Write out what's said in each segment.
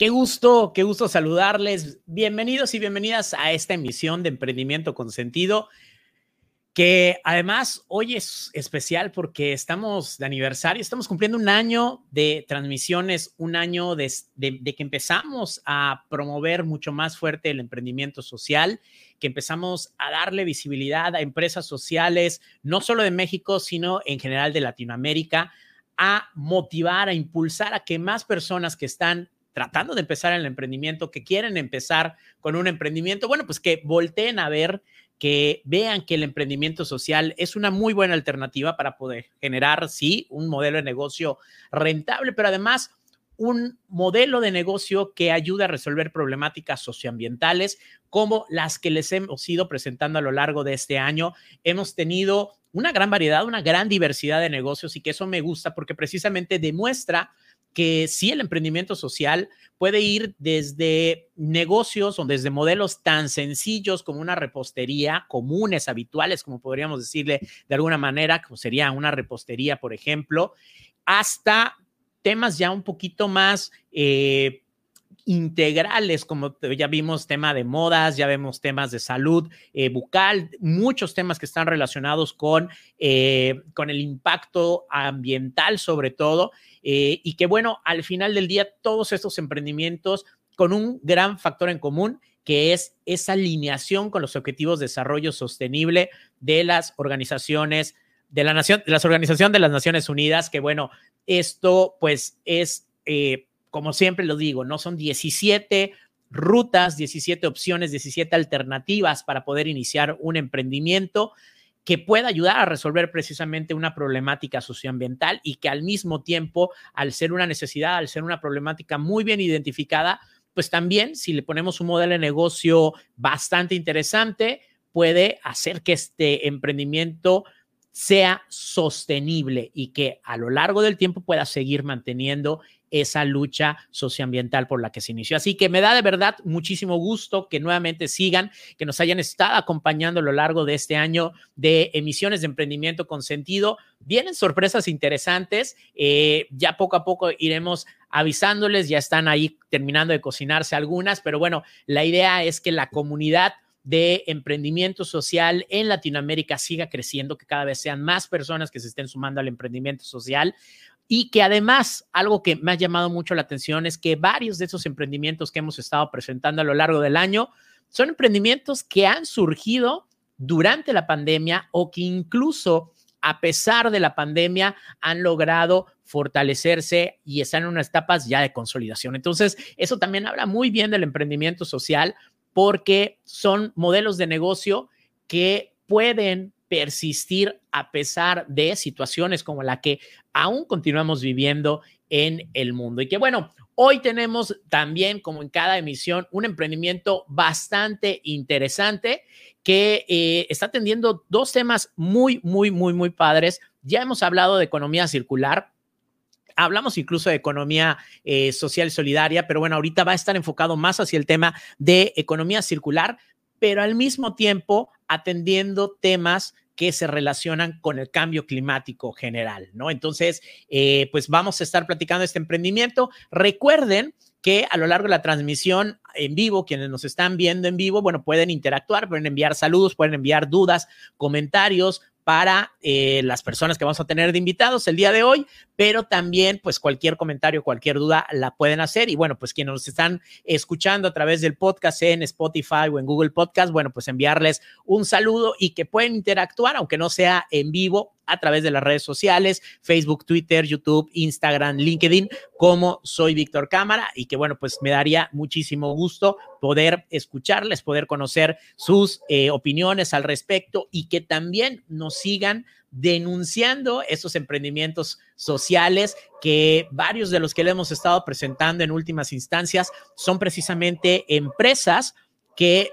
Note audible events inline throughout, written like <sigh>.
Qué gusto, qué gusto saludarles. Bienvenidos y bienvenidas a esta emisión de Emprendimiento con Sentido, que además hoy es especial porque estamos de aniversario, estamos cumpliendo un año de transmisiones, un año de, que empezamos a promover mucho más fuerte el emprendimiento social, que empezamos a darle visibilidad a empresas sociales, no solo de México, sino en general de Latinoamérica, a motivar, a impulsar a que más personas que están tratando de empezar el emprendimiento, que quieren empezar con un emprendimiento, bueno, pues que volteen a ver, que vean que el emprendimiento social es una muy buena alternativa para poder generar, sí, un modelo de negocio rentable, pero además un modelo de negocio que ayuda a resolver problemáticas socioambientales como las que les hemos ido presentando a lo largo de este año. Hemos tenido una gran variedad, una gran diversidad de negocios y que eso me gusta porque precisamente demuestra que sí el emprendimiento social puede ir desde negocios o desde modelos tan sencillos como una repostería, comunes, habituales, como podríamos decirle de alguna manera, como sería una repostería, por ejemplo, hasta temas ya un poquito más eh, integrales, como ya vimos tema de modas, ya vemos temas de salud eh, bucal, muchos temas que están relacionados con, eh, con el impacto ambiental sobre todo, eh, y que bueno, al final del día todos estos emprendimientos con un gran factor en común que es esa alineación con los objetivos de desarrollo sostenible de las organizaciones de la nación, de las organizaciones de las Naciones Unidas, que bueno, esto pues es como siempre lo digo, no son 17 rutas, 17 opciones, 17 alternativas para poder iniciar un emprendimiento que pueda ayudar a resolver precisamente una problemática socioambiental y que al mismo tiempo, al ser una necesidad, al ser una problemática muy bien identificada, pues también si le ponemos un modelo de negocio bastante interesante, puede hacer que este emprendimiento sea sostenible y que a lo largo del tiempo pueda seguir manteniendo esa lucha socioambiental por la que se inició. Así que me da de verdad muchísimo gusto que nuevamente sigan, que nos hayan estado acompañando a lo largo de este año de emisiones de emprendimiento con sentido. Vienen sorpresas interesantes, eh, ya poco a poco iremos avisándoles, ya están ahí terminando de cocinarse algunas, pero bueno, la idea es que la comunidad de emprendimiento social en Latinoamérica siga creciendo, que cada vez sean más personas que se estén sumando al emprendimiento social y que además algo que me ha llamado mucho la atención es que varios de esos emprendimientos que hemos estado presentando a lo largo del año son emprendimientos que han surgido durante la pandemia o que incluso a pesar de la pandemia han logrado fortalecerse y están en unas etapas ya de consolidación. Entonces, eso también habla muy bien del emprendimiento social porque son modelos de negocio que pueden persistir a pesar de situaciones como la que aún continuamos viviendo en el mundo. Y que bueno, hoy tenemos también, como en cada emisión, un emprendimiento bastante interesante que eh, está atendiendo dos temas muy, muy, muy, muy padres. Ya hemos hablado de economía circular, Hablamos incluso de economía eh, social y solidaria, pero bueno, ahorita va a estar enfocado más hacia el tema de economía circular, pero al mismo tiempo atendiendo temas que se relacionan con el cambio climático general, ¿no? Entonces, eh, pues vamos a estar platicando este emprendimiento. Recuerden que a lo largo de la transmisión en vivo, quienes nos están viendo en vivo, bueno, pueden interactuar, pueden enviar saludos, pueden enviar dudas, comentarios, para eh, las personas que vamos a tener de invitados el día de hoy, pero también pues cualquier comentario, cualquier duda la pueden hacer. Y bueno, pues quienes nos están escuchando a través del podcast en Spotify o en Google Podcast, bueno, pues enviarles un saludo y que pueden interactuar, aunque no sea en vivo, a través de las redes sociales, Facebook, Twitter, YouTube, Instagram, LinkedIn, como soy Víctor Cámara y que bueno, pues me daría muchísimo gusto poder escucharles, poder conocer sus eh, opiniones al respecto y que también nos sigan denunciando esos emprendimientos sociales que varios de los que le hemos estado presentando en últimas instancias son precisamente empresas que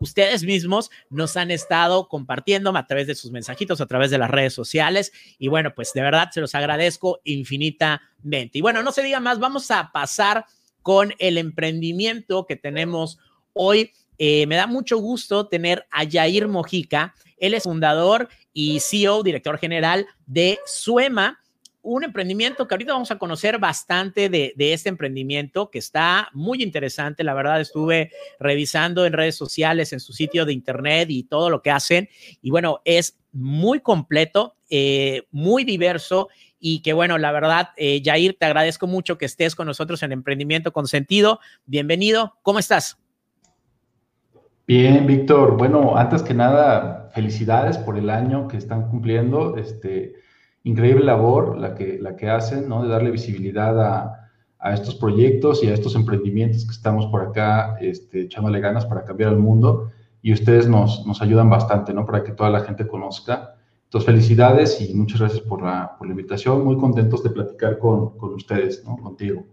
ustedes mismos nos han estado compartiendo a través de sus mensajitos, a través de las redes sociales. Y bueno, pues de verdad se los agradezco infinitamente. Y bueno, no se diga más, vamos a pasar con el emprendimiento que tenemos hoy. Eh, me da mucho gusto tener a Jair Mojica. Él es fundador y CEO, director general de Suema. Un emprendimiento que ahorita vamos a conocer bastante de, este emprendimiento que está muy interesante. La verdad, estuve revisando en redes sociales, en su sitio de internet y todo lo que hacen. Y bueno, es muy completo, eh, muy diverso y que bueno, la verdad, eh, Jair, te agradezco mucho que estés con nosotros en Emprendimiento con Sentido. Bienvenido, ¿cómo estás? Bien, Víctor. Bueno, antes que nada, felicidades por el año que están cumpliendo. Este, increíble labor la que, la que hacen, ¿no? De darle visibilidad a, a estos proyectos y a estos emprendimientos que estamos por acá este, echándole ganas para cambiar el mundo. Y ustedes nos, nos ayudan bastante, ¿no? Para que toda la gente conozca. Entonces, felicidades y muchas gracias por la, por la invitación. Muy contentos de platicar con, con ustedes, ¿no? Contigo.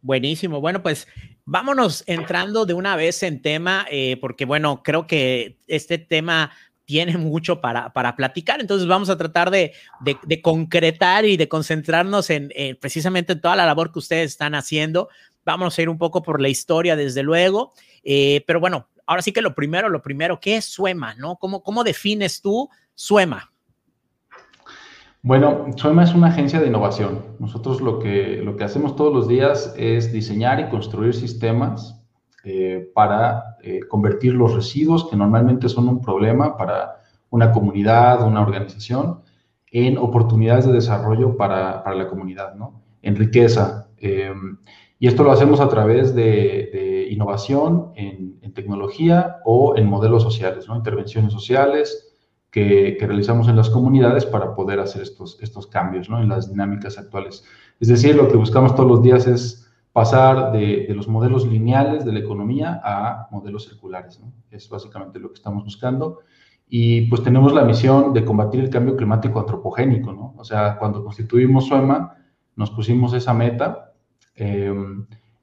Buenísimo. Bueno, pues vámonos entrando de una vez en tema, eh, porque bueno, creo que este tema tiene mucho para, para platicar, entonces vamos a tratar de, de, concretar y de concentrarnos en, precisamente en toda la labor que ustedes están haciendo. Vamos a ir un poco por la historia, desde luego, eh, pero bueno, ahora sí que lo primero, lo primero, ¿qué es Suema? ¿no? ¿Cómo, cómo defines tú Suema? Bueno, Suema es una agencia de innovación. Nosotros lo que, lo que hacemos todos los días es diseñar y construir sistemas eh, para eh, convertir los residuos, que normalmente son un problema para una comunidad, una organización, en oportunidades de desarrollo para, para la comunidad, ¿no? en riqueza. Em, y esto lo hacemos a través de, innovación en, en, tecnología o en modelos sociales, ¿no? intervenciones sociales, que, realizamos en las comunidades para poder hacer estos, estos cambios ¿no? en las dinámicas actuales. Es decir, lo que buscamos todos los días es pasar de, los modelos lineales de la economía a modelos circulares. ¿no? Es básicamente lo que estamos buscando. Y pues tenemos la misión de combatir el cambio climático antropogénico. ¿no? O sea, cuando constituimos SUEMA, nos pusimos esa meta. Eh,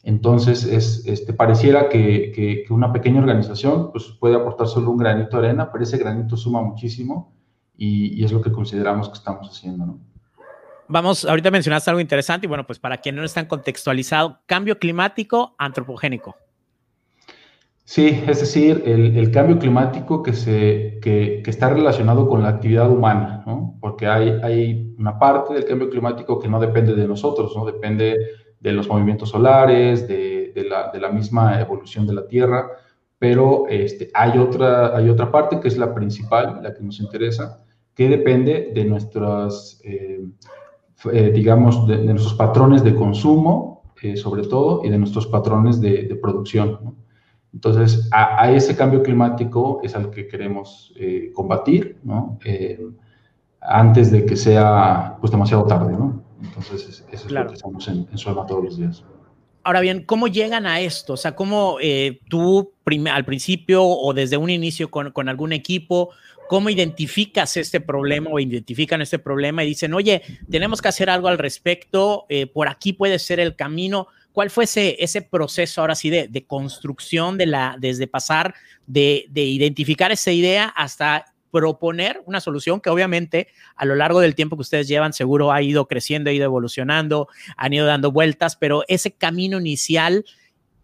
entonces, es, este, pareciera que, una pequeña organización pues, puede aportar solo un granito de arena, pero ese granito suma muchísimo y, es lo que consideramos que estamos haciendo. ¿no? Vamos, ahorita mencionaste algo interesante y bueno, pues para quien no están contextualizado, cambio climático antropogénico. Sí, es decir, el, cambio climático que, se, que, está relacionado con la actividad humana, ¿no? porque hay, hay una parte del cambio climático que no depende de nosotros, no depende de los movimientos solares, de, la, de, la, misma evolución de la Tierra, pero este, hay, otra, hay otra parte que es la principal, la que nos interesa, que depende de nuestras, eh, eh, digamos, de, nuestros patrones de consumo, eh, sobre todo, y de nuestros patrones de, producción. Entonces, a, ese cambio climático es al que queremos combatir, ¿no? antes de que sea pues, demasiado tarde, ¿no? Entonces, eso es lo que estamos en, en todos los días. Ahora bien, ¿cómo llegan a esto? O sea, ¿cómo eh, tú al principio o desde un inicio con, con, algún equipo, cómo identificas este problema o identifican este problema y dicen, oye, tenemos que hacer algo al respecto, eh, por aquí puede ser el camino? ¿Cuál fue ese, ese proceso ahora sí de, de construcción de la, desde pasar de, de identificar esa idea hasta proponer una solución que obviamente a lo largo del tiempo que ustedes llevan seguro ha ido creciendo, ha ido evolucionando, han ido dando vueltas, pero ese camino inicial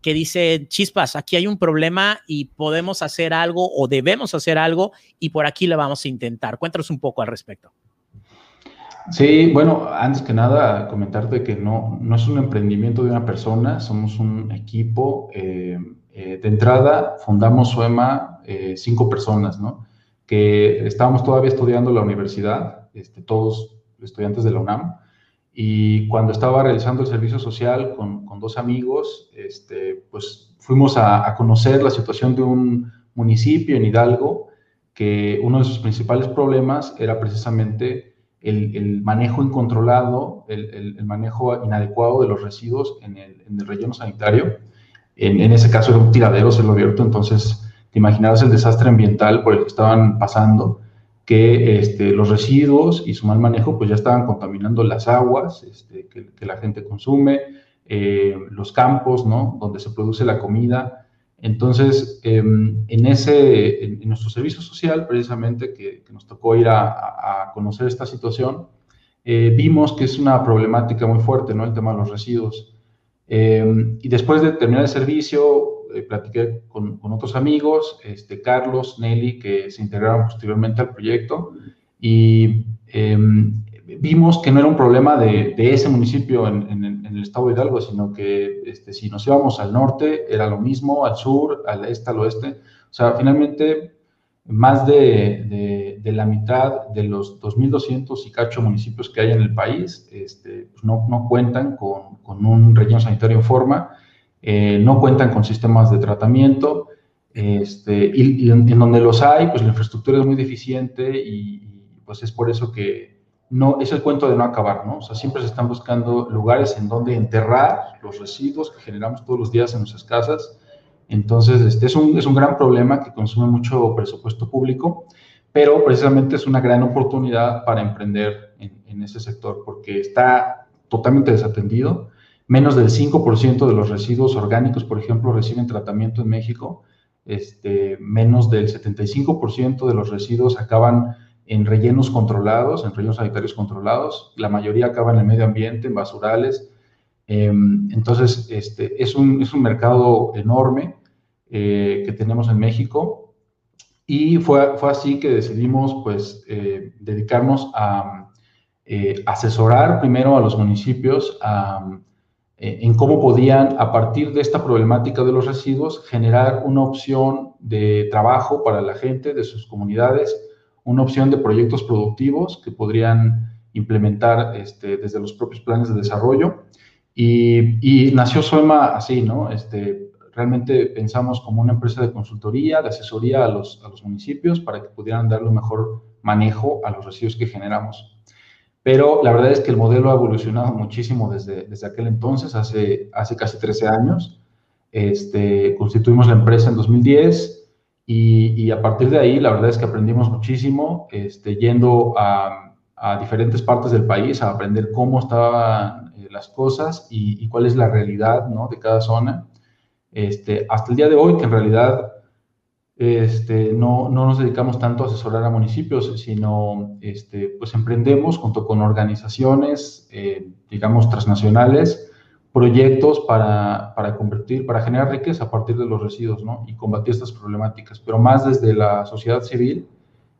que dice, chispas, aquí hay un problema y podemos hacer algo o debemos hacer algo y por aquí lo vamos a intentar. Cuéntanos un poco al respecto. Sí, bueno, antes que nada, comentarte que no, no es un emprendimiento de una persona, somos un equipo. Eh, eh, de entrada, fundamos SUEMA eh, cinco personas, ¿no? que estábamos todavía estudiando la universidad, este, todos estudiantes de la UNAM, y cuando estaba realizando el servicio social con, con dos amigos, este, pues fuimos a, conocer la situación de un municipio en Hidalgo, que uno de sus principales problemas era precisamente el, el manejo incontrolado, el, el, manejo inadecuado de los residuos en el, en el relleno sanitario. En, en, ese caso era un tiradero, se lo abierto, entonces imaginarás el desastre ambiental por el que estaban pasando, que este, los residuos y su mal manejo pues ya estaban contaminando las aguas este, que, la gente consume, eh, los campos, ¿no? Donde se produce la comida. Entonces, em, en, ese, en, nuestro servicio social, precisamente, que, nos tocó ir a, conocer esta situación, eh, vimos que es una problemática muy fuerte, ¿no? El tema de los residuos. Em, y después de terminar el servicio, eh, platiqué con, otros amigos, este, Carlos, Nelly, que se integraron posteriormente al proyecto, y em, vimos que no era un problema de, ese municipio en, el estado de Hidalgo, sino que este, si nos íbamos al norte era lo mismo, al sur, al este, al oeste. O sea, finalmente más de, la mitad de los 2.200 y cacho municipios que hay en el país este, pues no, no, cuentan con, con, un relleno sanitario en forma, eh, no cuentan con sistemas de tratamiento, este, y, en, donde los hay, pues la infraestructura es muy deficiente y, pues es por eso que no, es el cuento de no acabar, ¿no? O sea, siempre se están buscando lugares en donde enterrar los residuos que generamos todos los días en nuestras casas. Entonces, este es un, es un gran problema que consume mucho presupuesto público, pero precisamente es una gran oportunidad para emprender en, en ese sector, porque está totalmente desatendido. Menos del 5% de los residuos orgánicos, por ejemplo, reciben tratamiento en México. Este, menos del 75% de los residuos acaban en rellenos controlados, en rellenos sanitarios controlados. La mayoría acaba en el medio ambiente, en basurales. Em, entonces, este, es, un, es un mercado enorme eh, que tenemos en México y fue, fue así que decidimos pues, eh, dedicarnos a eh, asesorar primero a los municipios en cómo podían, a partir de esta problemática de los residuos, generar una opción de trabajo para la gente de sus comunidades una opción de proyectos productivos que podrían implementar este, desde los propios planes de desarrollo. Y, nació Soema así, ¿no? Este, realmente pensamos como una empresa de consultoría, de asesoría a los, a los municipios para que pudieran darle un mejor manejo a los residuos que generamos. Pero la verdad es que el modelo ha evolucionado muchísimo desde, desde aquel entonces, hace, hace casi 13 años. Este, constituimos la empresa en 2010 y, a partir de ahí, la verdad es que aprendimos muchísimo, este, yendo a, diferentes partes del país a aprender cómo estaban eh, las cosas y, cuál es la realidad ¿no? de cada zona. Este, hasta el día de hoy, que en realidad este, no, no, nos dedicamos tanto a asesorar a municipios, sino este, pues emprendemos junto con organizaciones, eh, digamos, transnacionales, proyectos para, para, convertir, para generar riqueza a partir de los residuos, ¿no? Y combatir estas problemáticas, pero más desde la sociedad civil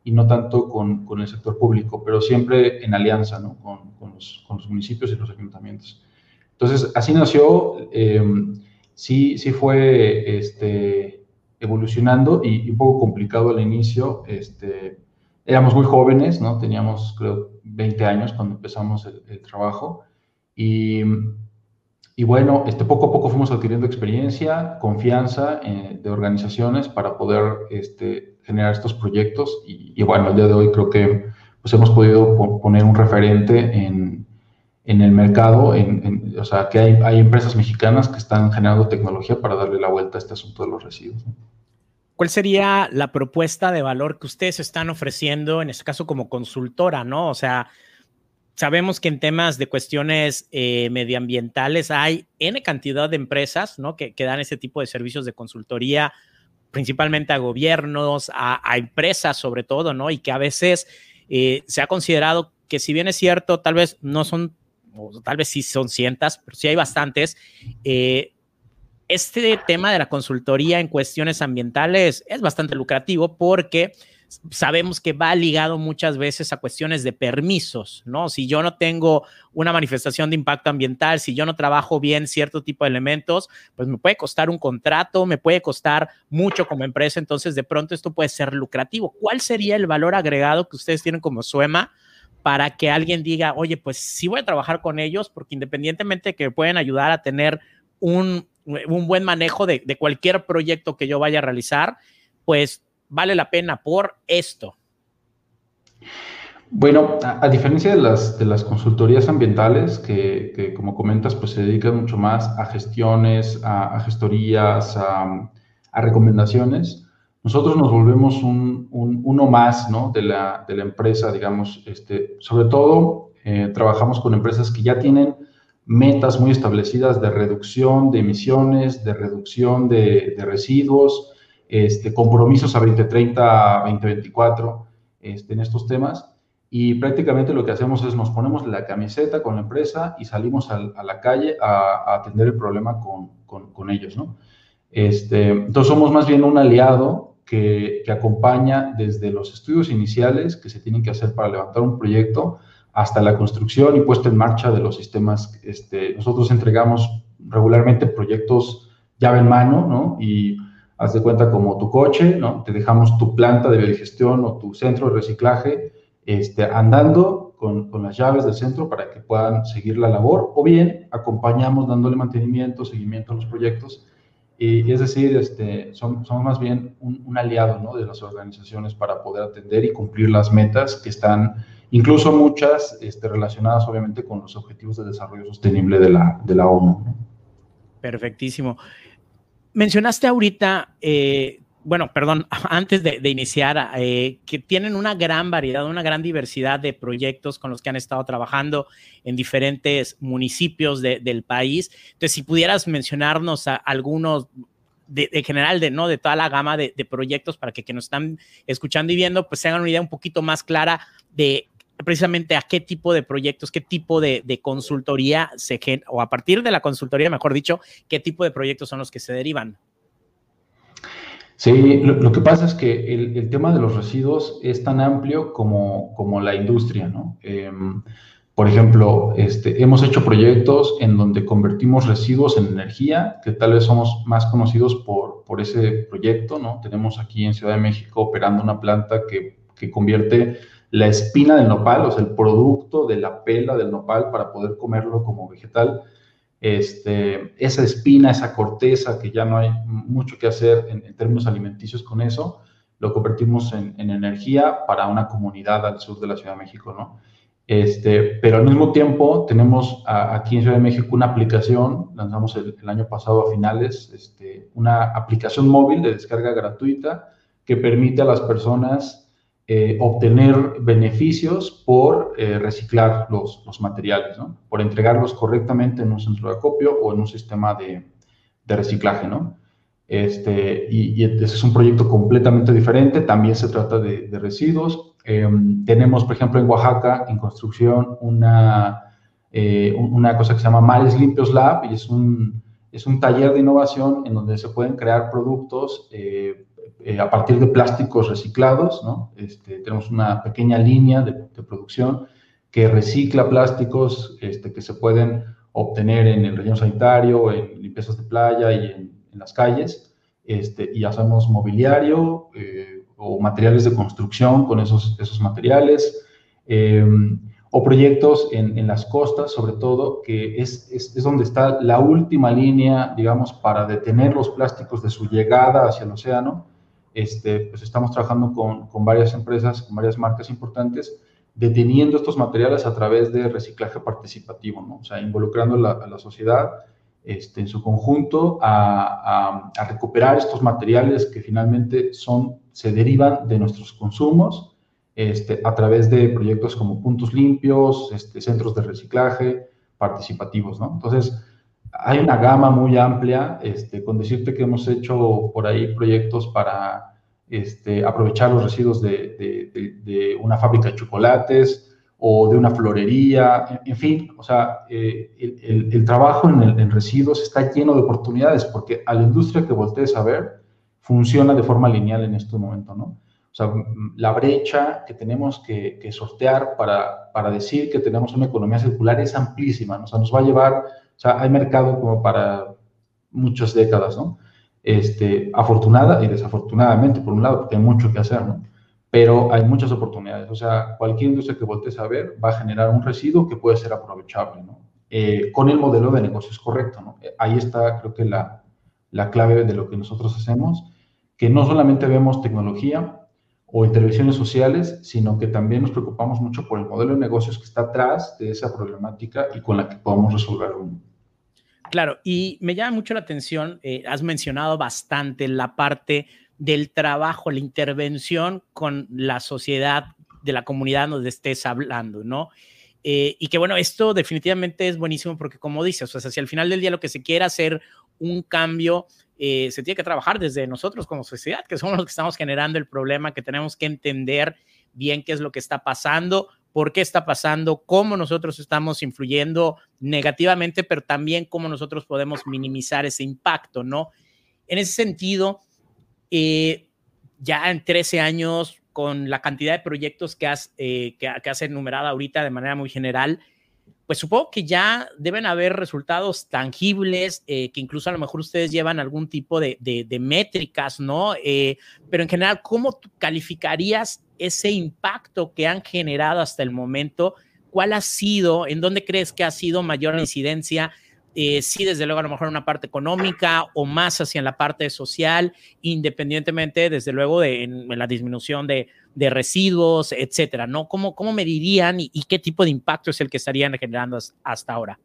y no tanto con, con el sector público, pero siempre en alianza, ¿no? Con, con, los, municipios y los ayuntamientos. Entonces, así nació, eh, sí, sí fue este, evolucionando y, un poco complicado al inicio. Este, éramos muy jóvenes, ¿no? Teníamos, creo, 20 años cuando empezamos el, el trabajo y y bueno, este, poco a poco fuimos adquiriendo experiencia, confianza eh, de organizaciones para poder este, generar estos proyectos. Y, bueno, el día de hoy creo que pues, hemos podido poner un referente en, en el mercado, en, o sea, que hay, hay, empresas mexicanas que están generando tecnología para darle la vuelta a este asunto de los residuos. ¿Cuál sería la propuesta de valor que ustedes están ofreciendo, en este caso como consultora, no? O sea, sabemos que en temas de cuestiones eh, medioambientales hay N cantidad de empresas ¿no? que, que, dan ese tipo de servicios de consultoría, principalmente a gobiernos, a, empresas sobre todo, ¿no? Y que a veces eh, se ha considerado que si bien es cierto, tal vez no son, o tal vez sí son cientos, pero sí hay bastantes. Eh, este tema de la consultoría en cuestiones ambientales es bastante lucrativo porque sabemos que va ligado muchas veces a cuestiones de permisos, ¿no? Si yo no tengo una manifestación de impacto ambiental, si yo no trabajo bien cierto tipo de elementos, pues me puede costar un contrato, me puede costar mucho como empresa, entonces de pronto esto puede ser lucrativo. ¿Cuál sería el valor agregado que ustedes tienen como SUEMA para que alguien diga, oye, pues sí voy a trabajar con ellos, porque independientemente de que pueden ayudar a tener un, buen manejo de, de cualquier proyecto que yo vaya a realizar, pues vale la pena por esto? Bueno, a, diferencia de las, de las consultorías ambientales, que, como comentas, pues se dedican mucho más a gestiones, a, gestorías, a, recomendaciones, nosotros nos volvemos un, uno más ¿no? de, la, de, la, empresa, digamos, este, sobre todo eh, trabajamos con empresas que ya tienen metas muy establecidas de reducción de emisiones, de reducción de, de residuos, este, compromisos a 2030, 2024 este, en estos temas. Y prácticamente lo que hacemos es nos ponemos la camiseta con la empresa y salimos a, la calle a, atender el problema con, con, ellos, ¿no? Este, entonces somos más bien un aliado que, acompaña desde los estudios iniciales que se tienen que hacer para levantar un proyecto hasta la construcción y puesta en marcha de los sistemas. Este, nosotros entregamos regularmente proyectos llave en mano, ¿no? Y haz de cuenta como tu coche, ¿no? Te dejamos tu planta de biodigestión o tu centro de reciclaje este, andando con, con, las llaves del centro para que puedan seguir la labor, o bien acompañamos dándole mantenimiento, seguimiento a los proyectos. Y, es decir, este, somos más bien un, un, aliado ¿no? de las organizaciones para poder atender y cumplir las metas que están, incluso muchas este, relacionadas obviamente con los objetivos de desarrollo sostenible de la, de la ONU. Perfectísimo. Mencionaste ahorita eh, bueno, perdón, <laughs> antes de, iniciar, eh, que tienen una gran variedad, una gran diversidad de proyectos con los que han estado trabajando en diferentes municipios del país. Entonces, si pudieras mencionarnos algunos de, general de no de toda la gama de, proyectos para que, que, nos están escuchando y viendo pues se hagan una idea un poquito más clara de precisamente a qué tipo de proyectos, qué tipo de, consultoría se o a partir de la consultoría, mejor dicho, qué tipo de proyectos son los que se derivan. Sí, lo, que pasa es que el, tema de los residuos es tan amplio como, como la industria, ¿no? Em, por ejemplo, este, hemos hecho proyectos en donde convertimos residuos en energía, que tal vez somos más conocidos por, por ese proyecto, ¿no? Tenemos aquí en Ciudad de México operando una planta que, que convierte la espina del nopal, o sea, el producto de la pela del nopal para poder comerlo como vegetal, este, esa espina, esa corteza, que ya no hay mucho que hacer en, términos alimenticios con eso, lo convertimos en, energía para una comunidad al sur de la Ciudad de México, ¿no? Este, pero al mismo tiempo tenemos aquí en Ciudad de México una aplicación, lanzamos el, año pasado a finales, este, una aplicación móvil de descarga gratuita que permite a las personas eh, obtener beneficios por eh, reciclar los, los materiales, ¿no? por entregarlos correctamente en un centro de acopio o en un sistema de, de reciclaje. ¿no? Este, y, y, ese es un proyecto completamente diferente, también se trata de, residuos. Em, tenemos, por ejemplo, en Oaxaca, en construcción, una, eh, una cosa que se llama Mares Limpios Lab y es un, es un taller de innovación en donde se pueden crear productos eh, a partir de plásticos reciclados, ¿no? Este, tenemos una pequeña línea de, producción que recicla plásticos este, que se pueden obtener en el relleno sanitario, en limpiezas de playa y en, las calles, este, y hacemos mobiliario eh, o materiales de construcción con esos, esos materiales, em, o proyectos en, en, las costas, sobre todo, que es, es, es, donde está la última línea, digamos, para detener los plásticos de su llegada hacia el océano, este, pues estamos trabajando con, con, varias empresas, con varias marcas importantes, deteniendo estos materiales a través de reciclaje participativo, ¿no? o sea, involucrando a la sociedad este, en su conjunto a, recuperar estos materiales que finalmente son, se derivan de nuestros consumos este, a través de proyectos como puntos limpios, este, centros de reciclaje participativos. ¿no? Entonces, hay una gama muy amplia, este, con decirte que hemos hecho por ahí proyectos para este, aprovechar los residuos de, de, una fábrica de chocolates o de una florería, en, fin, o sea, eh, el, el, trabajo en, en, residuos está lleno de oportunidades porque a la industria que voltees a ver funciona de forma lineal en este momento, ¿no? O sea, la brecha que tenemos que, que sortear para, para decir que tenemos una economía circular es amplísima, ¿no? o sea, nos va a llevar o sea, hay mercado como para muchas décadas, ¿no? Este, afortunada y desafortunadamente, por un lado, porque hay mucho que hacer, ¿no? Pero hay muchas oportunidades. O sea, cualquier industria que voltees a ver va a generar un residuo que puede ser aprovechable, ¿no? Eh, con el modelo de negocios correcto, ¿no? Ahí está, creo que la, la clave de lo que nosotros hacemos, que no solamente vemos tecnología, o intervenciones sociales, sino que también nos preocupamos mucho por el modelo de negocios que está atrás de esa problemática y con la que podamos resolverlo. Claro, y me llama mucho la atención, eh, has mencionado bastante la parte del trabajo, la intervención con la sociedad de la comunidad donde estés hablando, ¿no? Eh, y que bueno, esto definitivamente es buenísimo porque como dices, o sea, si al final del día lo que se quiere hacer un cambio, eh, se tiene que trabajar desde nosotros como sociedad, que somos los que estamos generando el problema, que tenemos que entender bien qué es lo que está pasando, por qué está pasando, cómo nosotros estamos influyendo negativamente, pero también cómo nosotros podemos minimizar ese impacto, ¿no? En ese sentido, eh, ya en 13 años con la cantidad de proyectos que has, eh, que, has enumerado ahorita de manera muy general, pues supongo que ya deben haber resultados tangibles, eh, que incluso a lo mejor ustedes llevan algún tipo de, de, métricas, ¿no? Eh, pero en general, ¿cómo calificarías ese impacto que han generado hasta el momento? ¿Cuál ha sido, en dónde crees que ha sido mayor incidencia? Eh, sí, desde luego, a lo mejor una parte económica o más hacia la parte social, independientemente, desde luego, de en, la disminución de, residuos, etcétera, ¿no? ¿Cómo, cómo medirían y, qué tipo de impacto es el que estarían generando hasta ahora?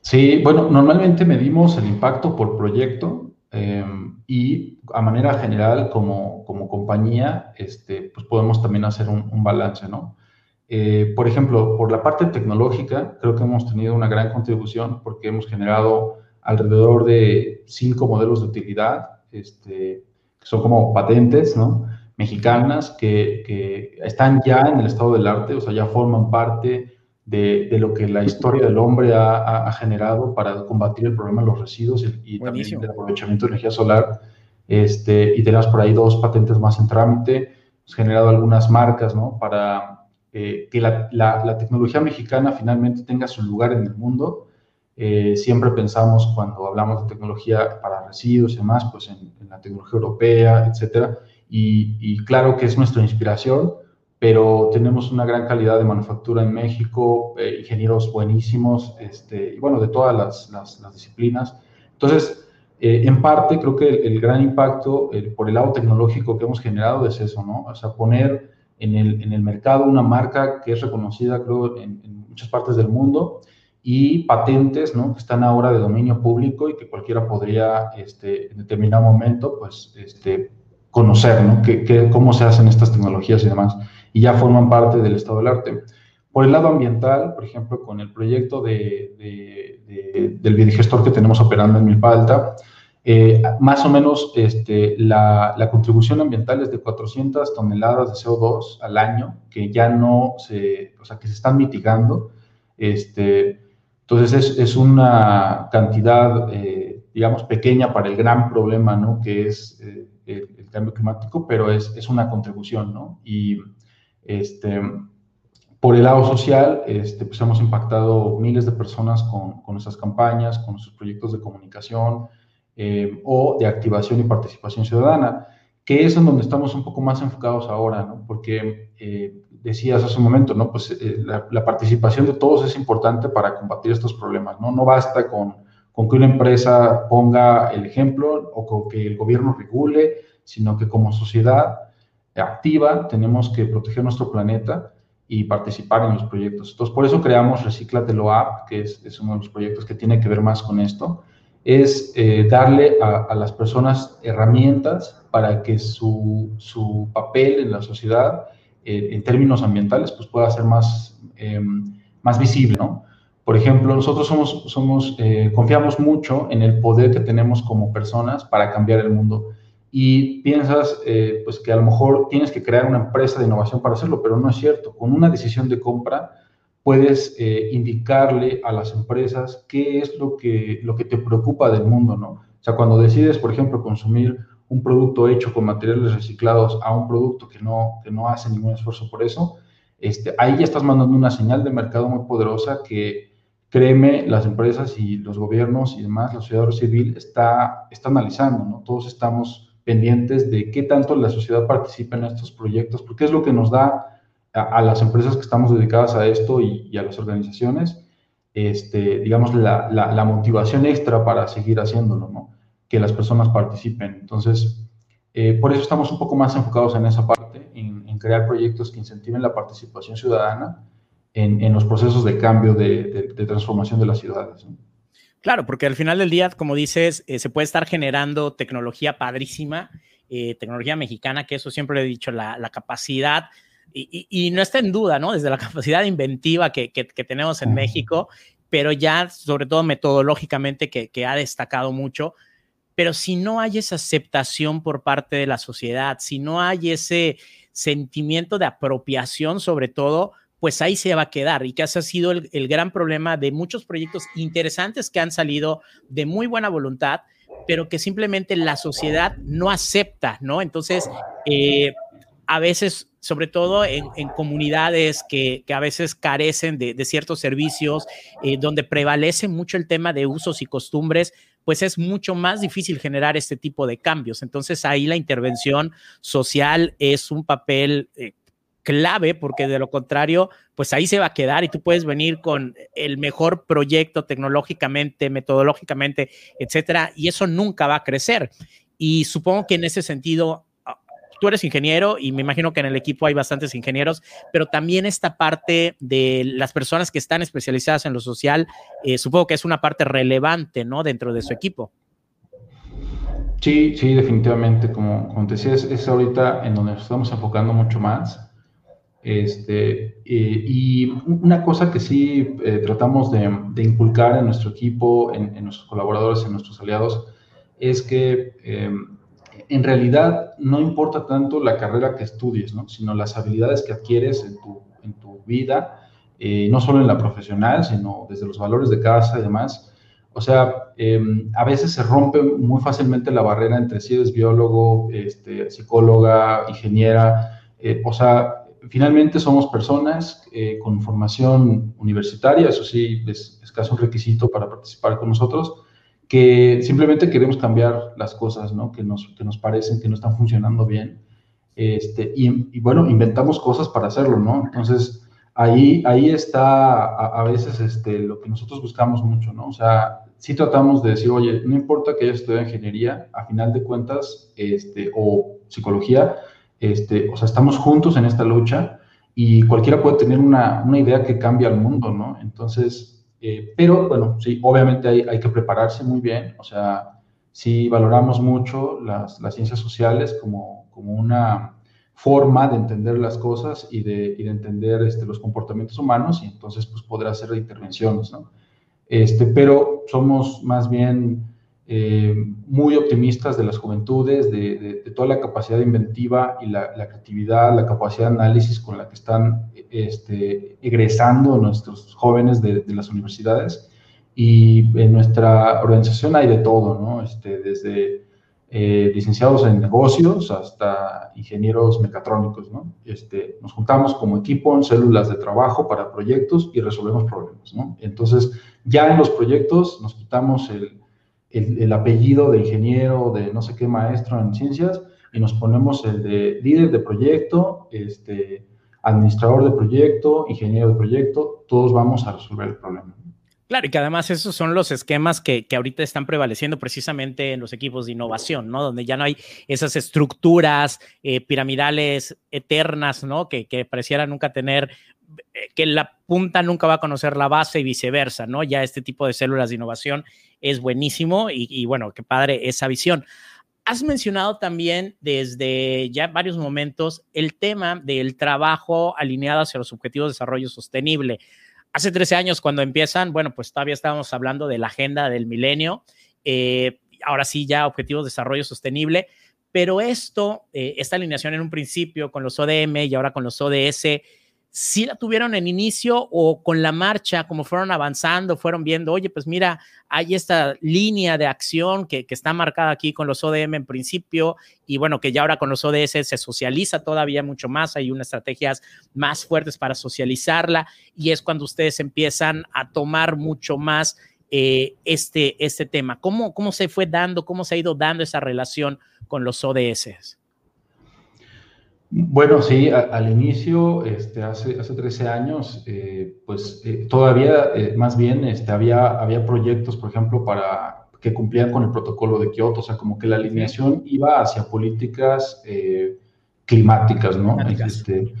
Sí, bueno, normalmente medimos el impacto por proyecto em, y a manera general, como, como compañía, este, pues podemos también hacer un, un balance, ¿no? Eh, por ejemplo, por la parte tecnológica, creo que hemos tenido una gran contribución porque hemos generado alrededor de cinco modelos de utilidad, este, que son como patentes, ¿no? Mexicanas, que, están ya en el estado del arte, o sea, ya forman parte de, lo que la historia del hombre ha, generado para combatir el problema de los residuos y, también el aprovechamiento de energía solar. Este, y tenemos por ahí dos patentes más en trámite. Hemos generado algunas marcas, ¿no? Para eh, que la, tecnología mexicana finalmente tenga su lugar en el mundo. Eh, siempre pensamos cuando hablamos de tecnología para residuos y demás, pues en, la tecnología europea, etcétera. Y, claro que es nuestra inspiración, pero tenemos una gran calidad de manufactura en México, eh, ingenieros buenísimos, este, y bueno, de todas las, disciplinas. Entonces, en parte creo que el, gran impacto por el lado tecnológico que hemos generado es eso, ¿no? O sea, poner en el, en el mercado una marca que es reconocida, creo, en, muchas partes del mundo y patentes, ¿no? Que están ahora de dominio público y que cualquiera podría, este, en determinado momento, pues, este, conocer, ¿no? Que, cómo se hacen estas tecnologías y demás. Y ya forman parte del estado del arte. Por el lado ambiental, por ejemplo, con el proyecto de, de, del biodigestor que tenemos operando en Milpa Alta, eh, más o menos este, la, contribución ambiental es de 400 toneladas de CO2 al año, que ya no se, o sea, que se están mitigando. Este, entonces es, una cantidad, eh, digamos, pequeña para el gran problema, ¿no? Que es eh, el, cambio climático, pero es, es, una contribución, ¿no? Y este, por el lado social, este, pues hemos impactado miles de personas con, con nuestras campañas, con nuestros proyectos de comunicación, eh, o de activación y participación ciudadana, que es en donde estamos un poco más enfocados ahora, ¿no? Porque eh, decías hace un momento, ¿no? Pues eh, la, participación de todos es importante para combatir estos problemas, ¿no? No basta con, con que una empresa ponga el ejemplo o con que el gobierno regule, sino que como sociedad activa tenemos que proteger nuestro planeta y participar en los proyectos. Entonces, por eso creamos Reciclatelo App, que es, es, uno de los proyectos que tiene que ver más con esto es eh, darle a, las personas herramientas para que su, su papel en la sociedad, eh, en términos ambientales, pues pueda ser más, em, más visible, ¿no? Por ejemplo, nosotros somos, somos eh, confiamos mucho en el poder que tenemos como personas para cambiar el mundo. Y piensas, pues que a lo mejor tienes que crear una empresa de innovación para hacerlo, pero no es cierto. Con una decisión de compra, puedes eh, indicarle a las empresas qué es lo que, lo que te preocupa del mundo, ¿no? O sea, cuando decides, por ejemplo, consumir un producto hecho con materiales reciclados a un producto que no, que no hace ningún esfuerzo por eso, este, ahí ya estás mandando una señal de mercado muy poderosa que, créeme, las empresas y los gobiernos y demás, la sociedad civil está, está analizando, ¿no? Todos estamos pendientes de qué tanto la sociedad participa en estos proyectos, porque es lo que nos da a, las empresas que estamos dedicadas a esto y, a las organizaciones, este, digamos, la, la, motivación extra para seguir haciéndolo. Que las personas participen. Entonces, eh, por eso estamos un poco más enfocados en esa parte, en, crear proyectos que incentiven la participación ciudadana en, en los procesos de cambio, de, de, transformación de las ciudades. Claro, porque al final del día, como dices, eh, se puede estar generando tecnología padrísima, eh, tecnología mexicana, que eso siempre he dicho, la, la capacidad y, no está en duda, ¿no? Desde la <laughs> capacidad inventiva que, tenemos en México, pero ya sobre todo metodológicamente que, ha destacado mucho. Pero si no hay esa aceptación por parte de la sociedad, si no hay ese sentimiento de apropiación sobre todo, pues ahí se va a quedar y que ese ha sido el, gran problema de muchos proyectos interesantes que han salido de muy buena voluntad, pero que simplemente la sociedad no acepta, ¿no? Entonces, eh, a veces, sobre todo en, comunidades que, a veces carecen de, ciertos servicios, eh, donde prevalece mucho el tema de usos y costumbres, pues es mucho más difícil generar este tipo de cambios. Entonces ahí la intervención social es un papel eh, clave porque de lo contrario, pues ahí se va a quedar y tú puedes venir con el mejor proyecto tecnológicamente, metodológicamente, etcétera, y eso nunca va a crecer. Y supongo que en ese sentido tú eres ingeniero y me imagino que en el equipo hay bastantes ingenieros, pero también esta parte de las personas que están especializadas en lo social, eh, supongo que es una parte relevante, ¿no? Dentro de su equipo. Sí, sí, definitivamente. Como, como te decía, es, ahorita en donde nos estamos enfocando mucho más. Este, eh, y una cosa que sí eh, tratamos de, inculcar en nuestro equipo, en, en, nuestros colaboradores, en nuestros aliados, es que en realidad no importa tanto la carrera que estudies, ¿no? sino las habilidades que adquieres en tu, en tu vida, eh, no solo en la profesional, sino desde los valores de casa y demás. O sea, em, a veces se rompe muy fácilmente la barrera entre si eres biólogo, este, psicóloga, ingeniera. Eh, o sea, finalmente somos personas eh, con formación universitaria, eso sí es, es casi un requisito para participar con nosotros, que simplemente queremos cambiar las cosas, ¿no? Que nos, que nos parecen que no están funcionando bien. Este, y, bueno, inventamos cosas para hacerlo, ¿no? Entonces, ahí, ahí está a, veces este, lo que nosotros buscamos mucho, ¿no? O sea, sí tratamos de decir, oye, no importa que hayas estudiado ingeniería, a final de cuentas, este, o psicología, este, o sea, estamos juntos en esta lucha y cualquiera puede tener una, una idea que cambia al mundo, ¿no? Entonces, eh, pero bueno, sí, obviamente hay, hay, que prepararse muy bien, o sea, sí valoramos mucho las, las ciencias sociales como, como, una forma de entender las cosas y de, y de entender este, los comportamientos humanos y entonces pues poder hacer intervenciones, ¿no? Este, pero somos más bien eh, muy optimistas de las juventudes, de, de, toda la capacidad inventiva y la, la, creatividad, la capacidad de análisis con la que están este, egresando nuestros jóvenes de, de, las universidades. Y en nuestra organización hay de todo, ¿no? Este, desde eh, licenciados en negocios hasta ingenieros mecatrónicos, ¿no? Este, nos juntamos como equipo en células de trabajo para proyectos y resolvemos problemas, ¿no? Entonces, ya en los proyectos nos quitamos el el, apellido de ingeniero, de no sé qué maestro en ciencias, y nos ponemos el de líder de proyecto, este, administrador de proyecto, ingeniero de proyecto, todos vamos a resolver el problema. Claro, y que además esos son los esquemas que, que, ahorita están prevaleciendo precisamente en los equipos de innovación, ¿no? Donde ya no hay esas estructuras eh, piramidales eternas, ¿no? Que, pareciera nunca tener, eh, que la punta nunca va a conocer la base y viceversa, ¿no? Ya este tipo de células de innovación es buenísimo y, bueno, qué padre esa visión. Has mencionado también desde ya varios momentos el tema del trabajo alineado hacia los objetivos de desarrollo sostenible hace 13 años cuando empiezan, bueno, pues todavía estábamos hablando de la agenda del milenio, eh, ahora sí ya objetivos de desarrollo sostenible, pero esto, eh, esta alineación en un principio con los ODM y ahora con los ODS, si la tuvieron en inicio o con la marcha, como fueron avanzando, fueron viendo, oye, pues mira, hay esta línea de acción que, que, está marcada aquí con los ODM en principio y bueno, que ya ahora con los ODS se socializa todavía mucho más, hay unas estrategias más fuertes para socializarla y es cuando ustedes empiezan a tomar mucho más eh, este, este tema. ¿Cómo, ¿Cómo se fue dando, cómo se ha ido dando esa relación con los ODS? Bueno, sí, al inicio, este, hace, hace 13 años, eh, pues eh, todavía, eh, más bien, este, había, había proyectos, por ejemplo, para que cumplían con el protocolo de Kioto, o sea, como que la alineación iba hacia políticas climáticas, ¿no? Este,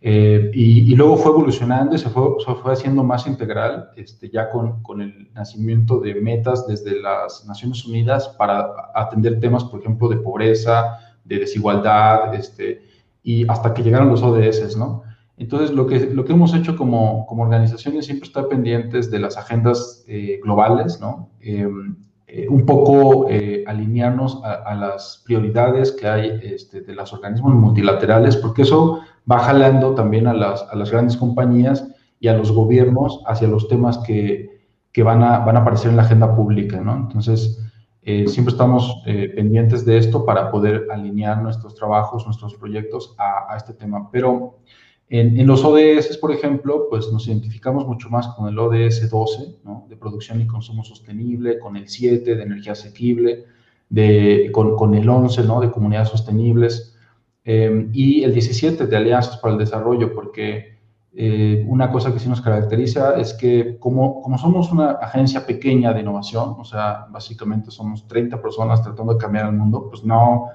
y, y, luego fue evolucionando y se fue, se fue haciendo más integral, este, ya con, con, el nacimiento de metas desde las Naciones Unidas para atender temas, por ejemplo, de pobreza, de desigualdad, este, y hasta que llegaron los ODS, ¿no? Entonces, lo que, lo que hemos hecho como, como organización es siempre estar pendientes de las agendas eh, globales, ¿no? Em, eh, un poco eh, alinearnos a, las prioridades que hay este, de los organismos multilaterales, porque eso va jalando también a las, a las grandes compañías y a los gobiernos hacia los temas que, que van, a, van a aparecer en la agenda pública, ¿no? Entonces, eh, siempre estamos eh, pendientes de esto para poder alinear nuestros trabajos, nuestros proyectos a, este tema. Pero en, los ODS, por ejemplo, pues nos identificamos mucho más con el ODS 12, ¿no? de producción y consumo sostenible, con el 7 de energía asequible, de, con, con el 11 ¿no? de comunidades sostenibles eh, y el 17 de alianzas para el desarrollo, porque eh, una cosa que sí nos caracteriza es que como, como somos una agencia pequeña de innovación, o sea, básicamente somos 30 personas tratando de cambiar el mundo, pues no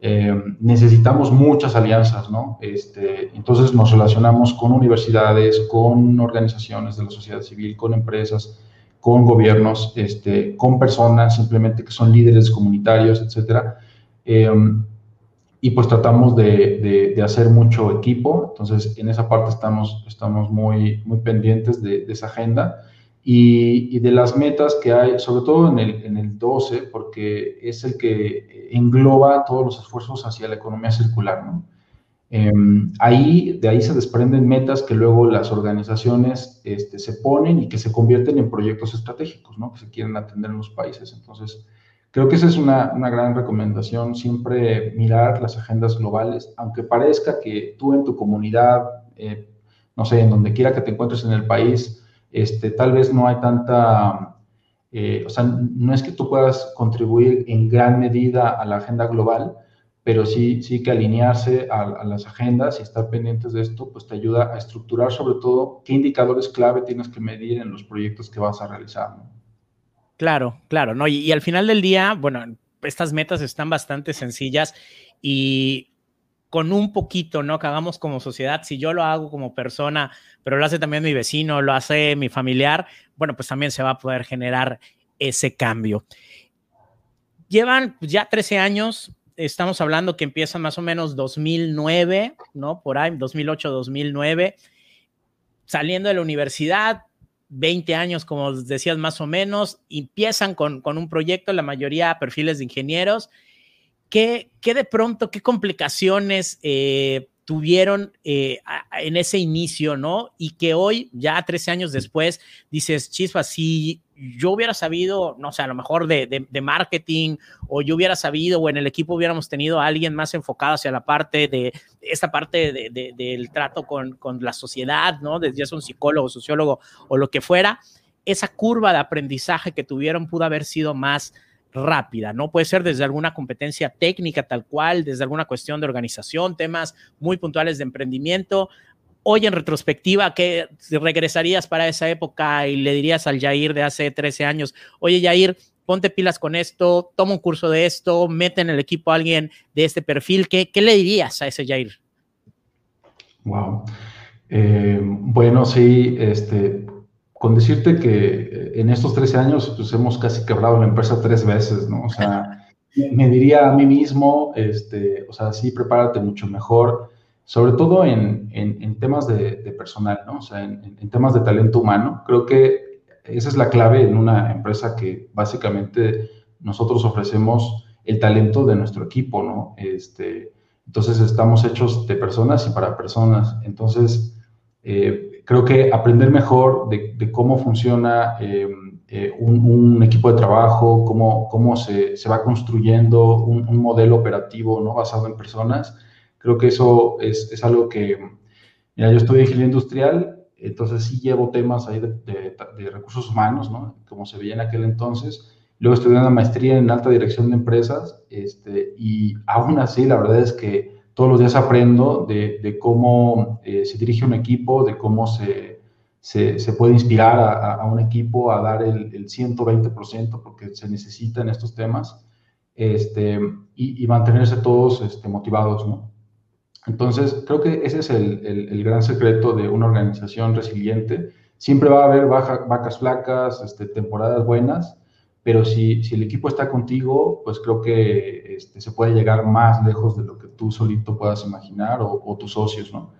eh, necesitamos muchas alianzas, ¿no? Este, entonces nos relacionamos con universidades, con organizaciones de la sociedad civil, con empresas, con gobiernos, este, con personas simplemente que son líderes comunitarios, etcétera. Eh, y pues tratamos de, de, hacer mucho equipo, entonces en esa parte estamos, estamos muy, muy pendientes de, esa agenda y, y, de las metas que hay, sobre todo en el, en el 12, porque es el que engloba todos los esfuerzos hacia la economía circular, ¿no? Em, ahí, de ahí se desprenden metas que luego las organizaciones este, se ponen y que se convierten en proyectos estratégicos, ¿no? Que se quieren atender en los países. Entonces, Creo que esa es una, una, gran recomendación, siempre mirar las agendas globales, aunque parezca que tú en tu comunidad, eh, no sé, en donde quiera que te encuentres en el país, este, tal vez no hay tanta, eh, o sea, no es que tú puedas contribuir en gran medida a la agenda global, pero sí, sí que alinearse a, a, las agendas y estar pendientes de esto, pues te ayuda a estructurar sobre todo qué indicadores clave tienes que medir en los proyectos que vas a realizar. ¿no? Claro, claro, ¿no? Y, al final del día, bueno, estas metas están bastante sencillas y con un poquito, ¿no? Que hagamos como sociedad, si yo lo hago como persona, pero lo hace también mi vecino, lo hace mi familiar, bueno, pues también se va a poder generar ese cambio. Llevan ya 13 años, estamos hablando que empieza más o menos 2009, ¿no? Por ahí, 2008, 2009, saliendo de la universidad, 20 años, como decías más o menos, empiezan con, un proyecto, la mayoría perfiles de ingenieros. ¿Qué, qué de pronto, qué complicaciones eh, tuvieron eh, en ese inicio, ¿no? Y que hoy, ya 13 años después, dices, chispa, si yo hubiera sabido, no sé, a lo mejor de, marketing, o yo hubiera sabido, o en el equipo hubiéramos tenido a alguien más enfocado hacia la parte de esta parte del trato con, la sociedad, ¿no? Desde ya sea un psicólogo, sociólogo o lo que fuera, esa curva de aprendizaje que tuvieron pudo haber sido más rápida, ¿no? Puede ser desde alguna competencia técnica tal cual, desde alguna cuestión de organización, temas muy puntuales de emprendimiento. Hoy en retrospectiva, ¿qué regresarías para esa época y le dirías al Jair de hace 13 años, oye Jair, ponte pilas con esto, toma un curso de esto, mete en el equipo a alguien de este perfil, ¿qué, qué le dirías a ese Jair? Wow. Eh, bueno, sí, este, con decirte que eh, en estos 13 años pues hemos casi quebrado la empresa tres veces, ¿no? O sea, <laughs> me diría a mí mismo, este, o sea, sí, prepárate mucho mejor, sobre todo en, en, temas de, personal, ¿no? O sea, en, temas de talento humano. Creo que esa es la clave en una empresa que básicamente nosotros ofrecemos el talento de nuestro equipo, ¿no? Este, entonces estamos hechos de personas y para personas. Entonces, eh, creo que aprender mejor de, cómo funciona eh, eh, un, equipo de trabajo, cómo, cómo se, se va construyendo un, modelo operativo ¿no? basado en personas, creo que eso es, es, algo que, mira, yo estoy en ingeniería industrial, entonces sí llevo temas ahí de, de, recursos humanos, ¿no? como se veía en aquel entonces. Luego estudié una maestría en alta dirección de empresas este, y aún así la verdad es que todos los días aprendo de, cómo eh, se dirige un equipo, de cómo se, se, puede inspirar a, un equipo a dar el, el 120% porque se necesita en estos temas este, y, mantenerse todos este, motivados, ¿no? Entonces, creo que ese es el, el, gran secreto de una organización resiliente. Siempre va a haber vacas flacas, este, temporadas buenas, pero si, si, el equipo está contigo, pues creo que este, se puede llegar más lejos de lo que tú solito puedas imaginar o, tus socios, ¿no?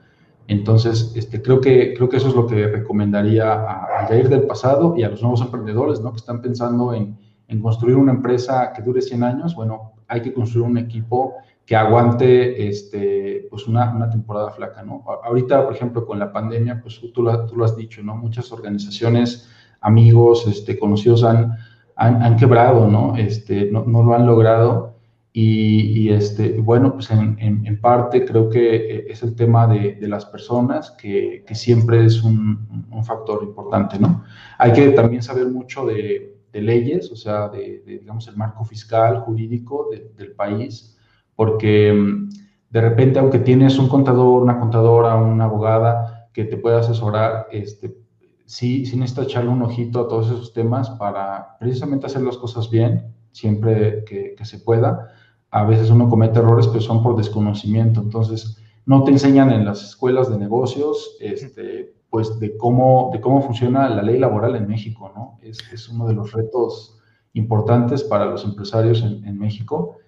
Entonces, este, creo, que, creo que eso es lo que recomendaría a Jair del pasado y a los nuevos emprendedores, ¿no? Que están pensando en, en, construir una empresa que dure 100 años. Bueno, hay que construir un equipo que aguante este, pues una, una temporada flaca, ¿no? Ahorita, por ejemplo, con la pandemia, pues tú lo, tú lo has dicho, ¿no? Muchas organizaciones, amigos, este, conocidos han han, quebrado, ¿no? Este, no, no lo han logrado y, este, bueno, pues en, en, parte creo que eh, es el tema de, de las personas, que, que, siempre es un, un, factor importante, ¿no? Hay que también saber mucho de, de leyes, o sea, de, digamos, el marco fiscal, jurídico del país, porque mm, de repente, aunque tienes un contador, una contadora, una abogada que te pueda asesorar, este, sí, sí necesitas echarle un ojito a todos esos temas para precisamente hacer las cosas bien, siempre que, que se pueda a veces uno comete errores, pero son por desconocimiento. Entonces, no te enseñan en las escuelas de negocios, este, pues, de cómo, de cómo funciona la ley laboral en México, ¿no? Es, es uno de los retos importantes para los empresarios en, en México.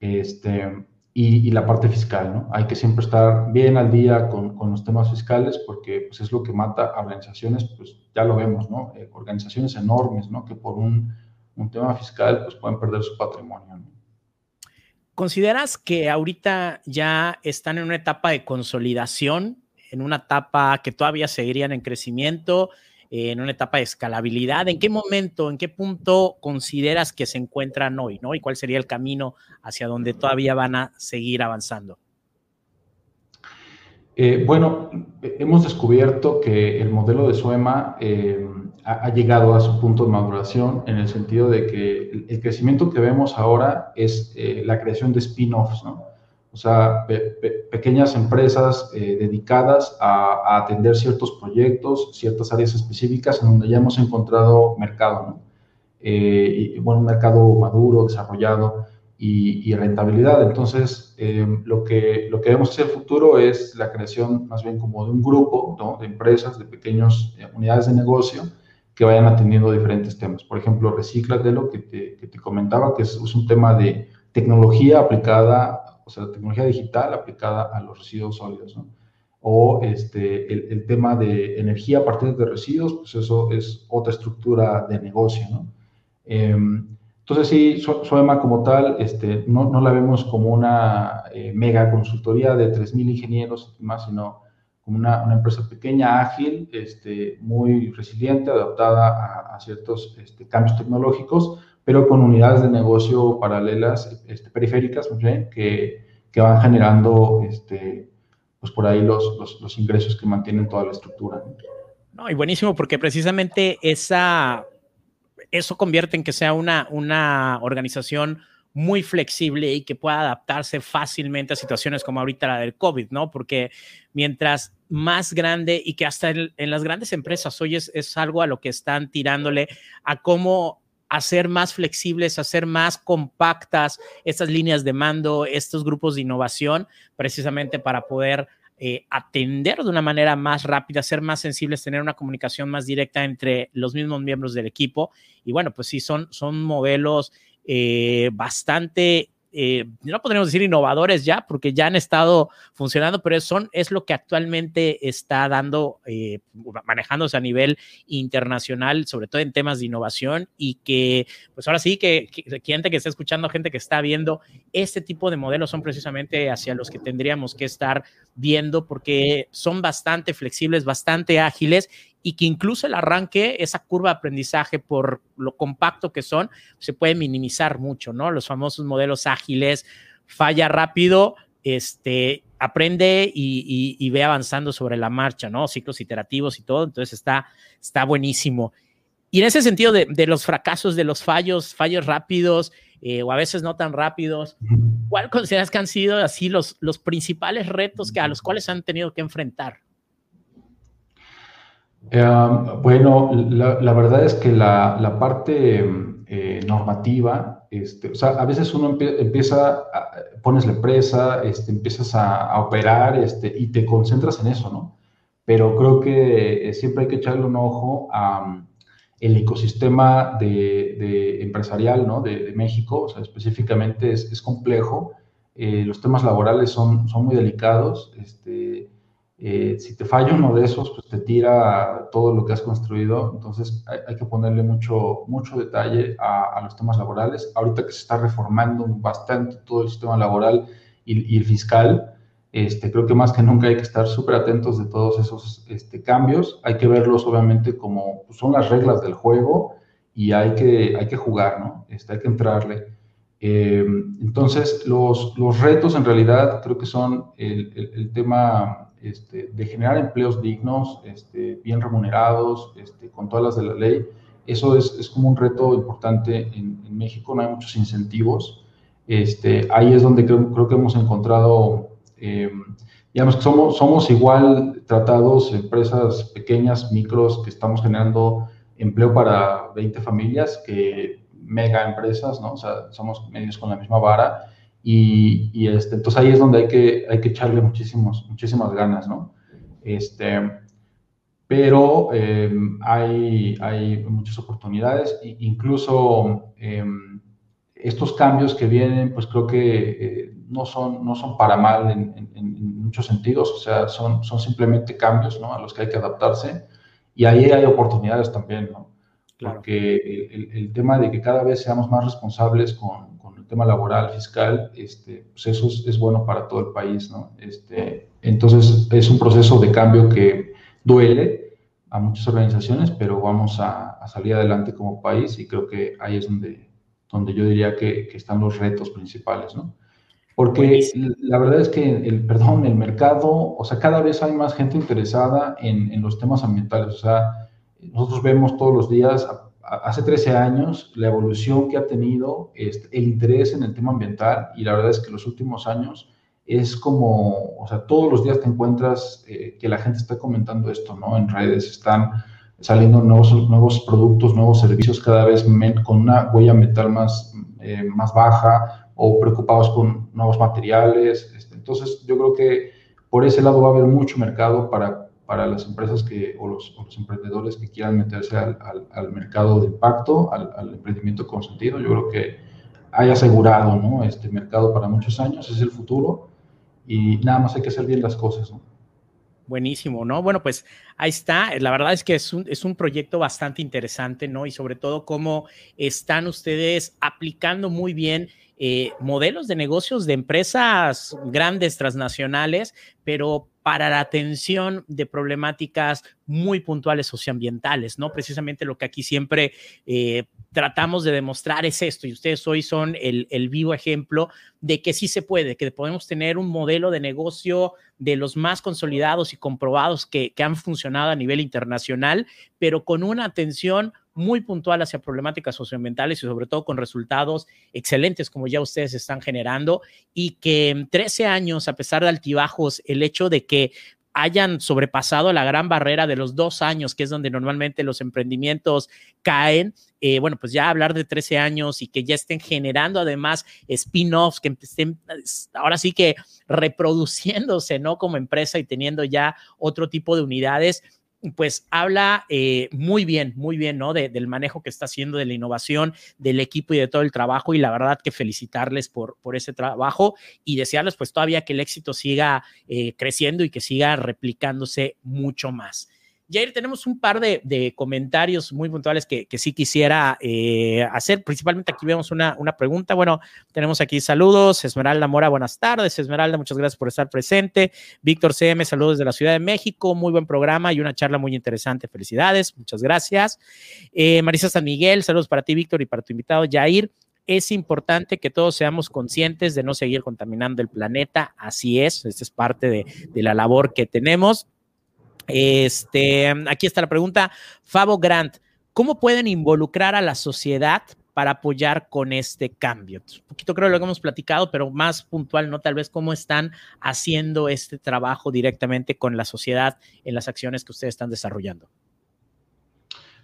Este, y, y, la parte fiscal, ¿no? Hay que siempre estar bien al día con, con los temas fiscales porque pues, es lo que mata a organizaciones, pues ya lo vemos, ¿no? Eh, organizaciones enormes, ¿no? Que por un, un tema fiscal pues pueden perder su patrimonio. ¿Consideras que ahorita ya están en una etapa de consolidación, en una etapa que todavía seguirían en crecimiento, en una etapa de escalabilidad? ¿En qué momento, en qué punto consideras que se encuentran hoy, ¿no? ¿Y cuál sería el camino hacia donde todavía van a seguir avanzando? Eh, bueno, hemos descubierto que el modelo de Suema eh, ha, llegado a su punto de maduración en el sentido de que el, crecimiento que vemos ahora es eh, la creación de spin-offs, ¿no? O sea, pequeñas empresas eh, dedicadas a, atender ciertos proyectos, ciertas áreas específicas en donde ya hemos encontrado mercado, ¿no? Eh, y, bueno, un mercado maduro, desarrollado y, rentabilidad. Entonces, lo, que, lo que vemos hacia el futuro es la creación más bien como de un grupo ¿no? de empresas, de pequeñas unidades de negocio que vayan atendiendo diferentes temas. Por ejemplo, de lo que te, que te comentaba, que es, un tema de tecnología aplicada, o sea, tecnología digital aplicada a los residuos sólidos, ¿no? O este, el, el, tema de energía a partir de residuos, pues eso es otra estructura de negocio, ¿no? Eh, entonces, sí, Soema como tal, este, no, no la vemos como una eh, mega consultoría de 3.000 ingenieros y más, sino como una, una, empresa pequeña, ágil, este, muy resiliente, adaptada a, ciertos este, cambios tecnológicos, pero con unidades de negocio paralelas, este, periféricas, que, que, van generando este, pues por ahí los, los, los, ingresos que mantienen toda la estructura. No, y buenísimo, porque precisamente esa, eso convierte en que sea una, una organización muy flexible y que pueda adaptarse fácilmente a situaciones como ahorita la del COVID, ¿no? Porque mientras más grande y que hasta en, las grandes empresas hoy es, es, algo a lo que están tirándole a cómo hacer más flexibles, hacer más compactas estas líneas de mando, estos grupos de innovación, precisamente para poder eh, atender de una manera más rápida, ser más sensibles, tener una comunicación más directa entre los mismos miembros del equipo. Y bueno, pues sí, son, son modelos eh, bastante, eh, no podríamos decir innovadores ya, porque ya han estado funcionando, pero son, es lo que actualmente está dando, eh, manejándose a nivel internacional, sobre todo en temas de innovación, y que, pues ahora sí, que, que gente que está escuchando, gente que está viendo, este tipo de modelos son precisamente hacia los que tendríamos que estar viendo, porque son bastante flexibles, bastante ágiles y que incluso el arranque, esa curva de aprendizaje por lo compacto que son, se puede minimizar mucho, ¿no? Los famosos modelos ágiles, falla rápido, este, aprende y, ve avanzando sobre la marcha, ¿no? Ciclos iterativos y todo, entonces está, está buenísimo. Y en ese sentido de, los fracasos, de los fallos, fallos rápidos eh, o a veces no tan rápidos, ¿cuál consideras que han sido así los, los principales retos que, a los cuales han tenido que enfrentar? Em, bueno, la, verdad es que la, parte eh, normativa, este, o sea, a veces uno empieza, pones la empresa, este, empiezas a, operar este, y te concentras en eso, ¿no? Pero creo que eh, siempre hay que echarle un ojo a el ecosistema de, empresarial, ¿no? De, México, o sea, específicamente es, complejo. Eh, los temas laborales son, son muy delicados. Este, eh, si te falla uno de esos, pues te tira todo lo que has construido. Entonces hay, que ponerle mucho, mucho detalle a, los temas laborales. Ahorita que se está reformando bastante todo el sistema laboral y, el fiscal, este, creo que más que nunca hay que estar súper atentos de todos esos este, cambios. Hay que verlos obviamente como pues, son las reglas del juego y hay que, hay que jugar, ¿no? Este, hay que entrarle. Eh, entonces, los, los, retos en realidad creo que son el, el, tema este, de generar empleos dignos, este, bien remunerados, este, con todas las de la ley. Eso es, es como un reto importante en, México, no hay muchos incentivos. Este, ahí es donde creo, creo que hemos encontrado, eh, digamos que somos, somos igual tratados, empresas pequeñas, micros, que estamos generando empleo para 20 familias, que mega empresas, ¿no? O sea, somos medios con la misma vara y, y este, entonces ahí es donde hay que, hay que echarle muchísimos, muchísimas ganas, ¿no? Este, pero eh, hay, hay muchas oportunidades, incluso eh, estos cambios que vienen, pues creo que eh, no, son, no son para mal en, en, en, muchos sentidos, o sea, son, son simplemente cambios, ¿no? A los que hay que adaptarse y ahí hay oportunidades también, ¿no? Porque el, el, tema de que cada vez seamos más responsables con el tema laboral, fiscal, este, pues eso es, es, bueno para todo el país, ¿no? Este, entonces es un proceso de cambio que duele a muchas organizaciones, pero vamos a, a salir adelante como país y creo que ahí es donde, donde yo diría que, que están los retos principales, ¿no? Porque Buenísimo. la verdad es que el, perdón, el mercado, o sea, cada vez hay más gente interesada en, en los temas ambientales. O sea, nosotros vemos todos los días, hace 13 años, la evolución que ha tenido este, el interés en el tema ambiental y la verdad es que los últimos años es como, o sea, todos los días te encuentras eh, que la gente está comentando esto, ¿no? En redes están saliendo nuevos, nuevos productos, nuevos servicios cada vez con una huella ambiental más, eh, más baja o preocupados con nuevos materiales. Este, entonces, yo creo que por ese lado va a haber mucho mercado para para las empresas que, o, los, o los emprendedores que quieran meterse al, al, al mercado de impacto, al, al, emprendimiento consentido. Yo creo que hay asegurado ¿no? este mercado para muchos años, es el futuro y nada más hay que hacer bien las cosas. ¿no? Buenísimo, ¿no? Bueno, pues ahí está. La verdad es que es un, es un proyecto bastante interesante, ¿no? Y sobre todo cómo están ustedes aplicando muy bien eh, modelos de negocios de empresas grandes transnacionales, pero para la atención de problemáticas muy puntuales socioambientales, ¿no? Precisamente lo que aquí siempre eh, tratamos de demostrar es esto, y ustedes hoy son el, el, vivo ejemplo de que sí se puede, que podemos tener un modelo de negocio de los más consolidados y comprobados que, que han funcionado a nivel internacional, pero con una atención muy puntual hacia problemáticas socioambientales y sobre todo con resultados excelentes como ya ustedes están generando y que en 13 años, a pesar de altibajos, el hecho de que hayan sobrepasado la gran barrera de los dos años, que es donde normalmente los emprendimientos caen, eh, bueno, pues ya hablar de 13 años y que ya estén generando además spin-offs, que estén ahora sí que reproduciéndose, ¿no? Como empresa y teniendo ya otro tipo de unidades, pues habla eh, muy bien, muy bien, ¿no? De, del manejo que está haciendo, de la innovación, del equipo y de todo el trabajo. Y la verdad que felicitarles por, por ese trabajo y desearles pues todavía que el éxito siga eh, creciendo y que siga replicándose mucho más. Jair, tenemos un par de, de comentarios muy puntuales que, sí quisiera eh, hacer. Principalmente aquí vemos una, una, pregunta. Bueno, tenemos aquí saludos. Esmeralda Mora, buenas tardes. Esmeralda, muchas gracias por estar presente. Víctor CM, saludos desde la Ciudad de México. Muy buen programa y una charla muy interesante. Felicidades. Muchas gracias. Eh, Marisa San Miguel, saludos para ti, Víctor, y para tu invitado, Jair es importante que todos seamos conscientes de no seguir contaminando el planeta. Así es, esta es parte de, de la labor que tenemos. Este, aquí está la pregunta. Fabo Grant, ¿cómo pueden involucrar a la sociedad para apoyar con este cambio? Un poquito creo lo que hemos platicado, pero más puntual, ¿no? Tal vez cómo están haciendo este trabajo directamente con la sociedad en las acciones que ustedes están desarrollando.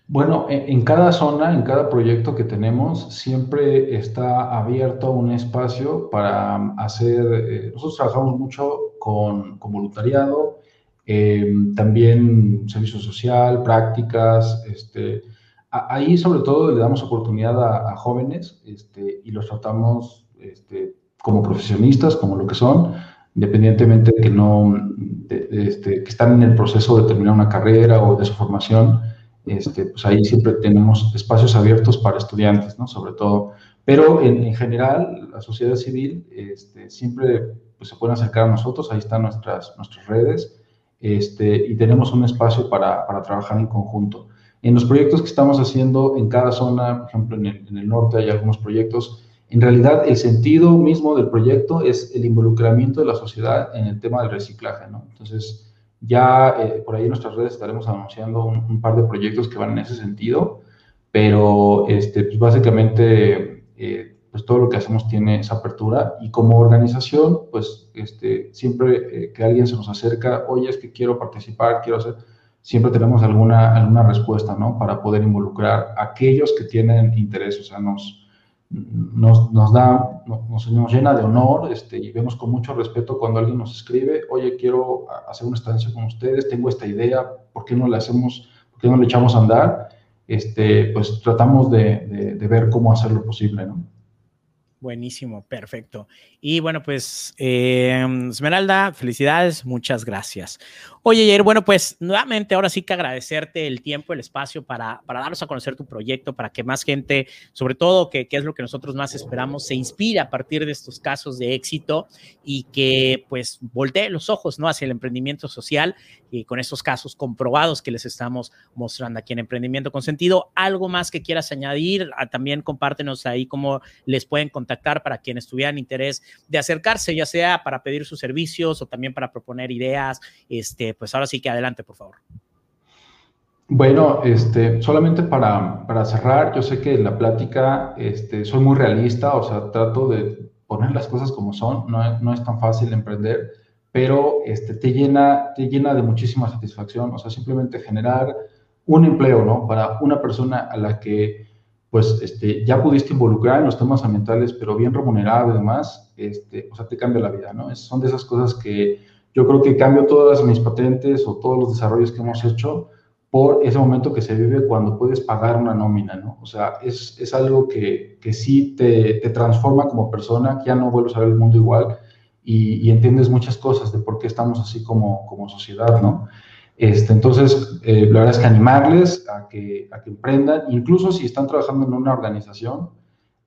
Bueno, en cada zona, en cada proyecto que tenemos, siempre está abierto un espacio para hacer, eh, nosotros trabajamos mucho con voluntariado, eh, también servicio social, prácticas, este, ahí sobre todo le damos oportunidad a, a jóvenes este, y los tratamos este, como profesionistas, como lo que son, independientemente de que no, de, de, este, que están en el proceso de terminar una carrera o de su formación, este, pues ahí siempre tenemos espacios abiertos para estudiantes, ¿no? Sobre todo. Pero en, en general, la sociedad civil este, siempre pues, se pueden acercar a nosotros, ahí están nuestras, nuestras redes, este, y tenemos un espacio para, para, trabajar en conjunto. En los proyectos que estamos haciendo en cada zona, por ejemplo, en el, norte hay algunos proyectos, en realidad el sentido mismo del proyecto es el involucramiento de la sociedad en el tema del reciclaje. Entonces, ya eh, por ahí en nuestras redes estaremos anunciando un, par de proyectos que van en ese sentido, pero este, pues básicamente eh, pues todo lo que hacemos tiene esa apertura y como organización, pues este, siempre eh, que alguien se nos acerca, oye, es que quiero participar, quiero hacer, siempre tenemos alguna, alguna respuesta, ¿no? Para poder involucrar a aquellos que tienen interés, o sea, nos nos, nos da, nos, nos, llena de honor este, y vemos con mucho respeto cuando alguien nos escribe, oye, quiero hacer una estancia con ustedes, tengo esta idea, ¿por qué no le hacemos, por qué no le echamos a andar? Este, pues tratamos de, de, de ver cómo hacerlo posible, ¿no? Buenísimo, perfecto. Y bueno, pues eh, Esmeralda, felicidades, muchas gracias. Oye, Jair, bueno, pues nuevamente ahora sí que agradecerte el tiempo, el espacio para, para darnos a conocer tu proyecto, para que más gente, sobre todo, que, que, es lo que nosotros más esperamos, se inspire a partir de estos casos de éxito y que pues voltee los ojos, ¿no? Hacia el emprendimiento social y con estos casos comprobados que les estamos mostrando aquí en Emprendimiento con Sentido. ¿Algo más que quieras añadir? Ah, también compártenos ahí cómo les pueden contactar para quienes tuvieran interés de acercarse, ya sea para pedir sus servicios o también para proponer ideas. Este, pues ahora sí que adelante, por favor. Bueno, este, solamente para, para cerrar, yo sé que en la plática este, soy muy realista, o sea, trato de poner las cosas como son, no, no es tan fácil emprender, pero este, te, llena, te llena de muchísima satisfacción, o sea, simplemente generar un empleo, ¿no? Para una persona a la que pues este, ya pudiste involucrar en los temas ambientales, pero bien remunerado y demás, este, o sea, te cambia la vida, ¿no? Es, son de esas cosas que yo creo que cambio todas mis patentes o todos los desarrollos que hemos hecho por ese momento que se vive cuando puedes pagar una nómina, ¿no? O sea, es, es algo que, que sí te, te, transforma como persona, que ya no vuelves a ver el mundo igual y, y, entiendes muchas cosas de por qué estamos así como, como sociedad, ¿no? Este, entonces, eh, la verdad es que animarles a que, a que emprendan, incluso si están trabajando en una organización,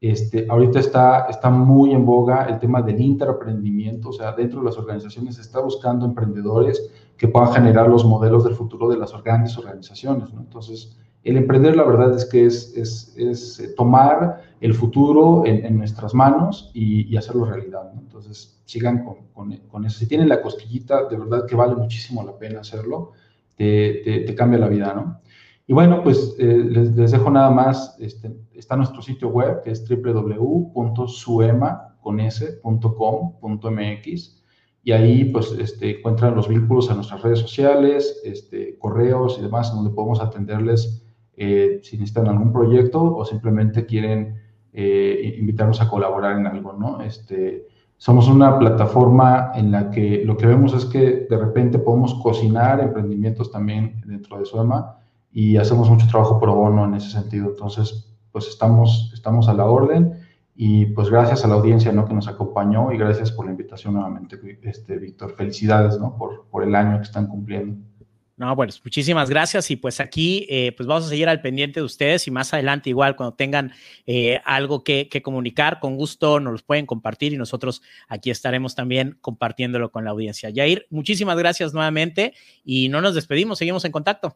este, ahorita está, está muy en boga el tema del interemprendimiento, o sea, dentro de las organizaciones se está buscando emprendedores que puedan generar los modelos del futuro de las grandes organizaciones. Entonces, el emprender la verdad es que es, es, eh, tomar el futuro en, en nuestras manos y, y, hacerlo realidad, ¿no? Entonces, sigan con, con, eso. Si tienen la cosquillita, de verdad que vale muchísimo la pena hacerlo, te, te, te cambia la vida, ¿no? Y bueno, pues eh, les, les, dejo nada más, este, está nuestro sitio web que es www.suema.com.mx y ahí pues este, encuentran los vínculos a nuestras redes sociales, este, correos y demás, donde podemos atenderles eh, si necesitan algún proyecto o simplemente quieren eh, invitarnos a colaborar en algo, ¿no? Este, somos una plataforma en la que lo que vemos es que de repente podemos cocinar emprendimientos también dentro de Suema y hacemos mucho trabajo pro bono en ese sentido. Entonces, pues estamos, estamos a la orden y pues gracias a la audiencia ¿no? que nos acompañó y gracias por la invitación nuevamente, este, Víctor. Felicidades ¿no? por, por el año que están cumpliendo. No, bueno, muchísimas gracias y pues aquí eh, pues vamos a seguir al pendiente de ustedes y más adelante igual cuando tengan eh, algo que, que, comunicar, con gusto nos los pueden compartir y nosotros aquí estaremos también compartiéndolo con la audiencia. Jair, muchísimas gracias nuevamente y no nos despedimos, seguimos en contacto.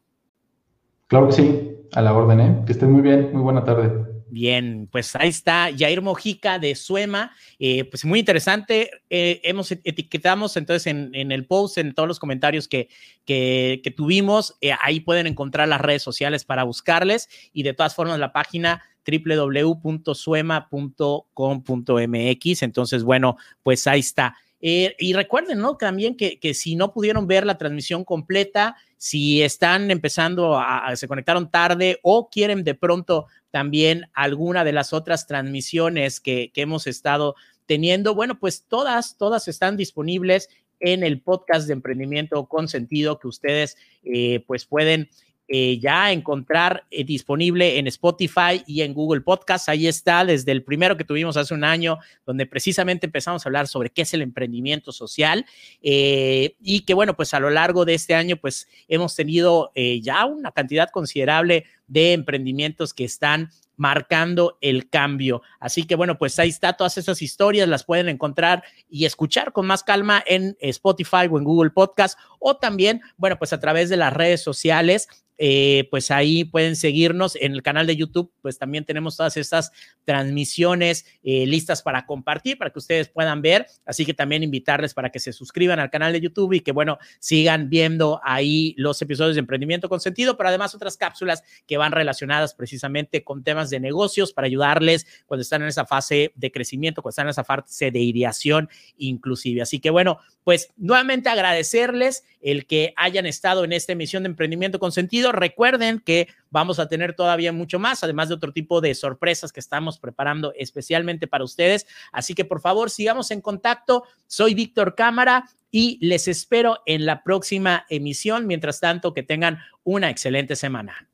Claro que sí, a la orden, ¿eh? Que estén muy bien, muy buena tarde. Bien, pues ahí está Jair Mojica de Suema, eh, pues muy interesante. Eh, hemos etiquetamos entonces en, en, el post, en todos los comentarios que, que, que tuvimos, eh, ahí pueden encontrar las redes sociales para buscarles y de todas formas la página www.suema.com.mx. Entonces, bueno, pues ahí está. Eh, y recuerden, ¿no? También que, que, si no pudieron ver la transmisión completa, si están empezando a, se conectaron tarde o quieren de pronto también alguna de las otras transmisiones que, que hemos estado teniendo, bueno, pues todas, todas están disponibles en el podcast de emprendimiento con sentido que ustedes eh, pues pueden eh, ya encontrar eh, disponible en Spotify y en Google Podcast. Ahí está, desde el primero que tuvimos hace un año, donde precisamente empezamos a hablar sobre qué es el emprendimiento social eh, y que, bueno, pues a lo largo de este año, pues hemos tenido ya una cantidad considerable de emprendimientos que están marcando el cambio. Así que bueno, pues ahí está, todas esas historias las pueden encontrar y escuchar con más calma en Spotify o en Google Podcast o también, bueno, pues a través de las redes sociales eh, pues ahí pueden seguirnos en el canal de YouTube, pues también tenemos todas estas transmisiones eh, listas para compartir, para que ustedes puedan ver. Así que también invitarles para que se suscriban al canal de YouTube y que, bueno, sigan viendo ahí los episodios de Emprendimiento con Sentido, pero además otras cápsulas que van relacionadas precisamente con temas de negocios para ayudarles cuando están en esa fase de crecimiento, cuando están en esa fase de ideación inclusive. Así que, bueno, pues nuevamente agradecerles el que hayan estado en esta emisión de Emprendimiento con Sentido. Recuerden que vamos a tener todavía mucho más, además de otro tipo de sorpresas que estamos preparando especialmente para ustedes. Así que por favor, sigamos en contacto. Soy Víctor Cámara y les espero en la próxima emisión. Mientras tanto, que tengan una excelente semana.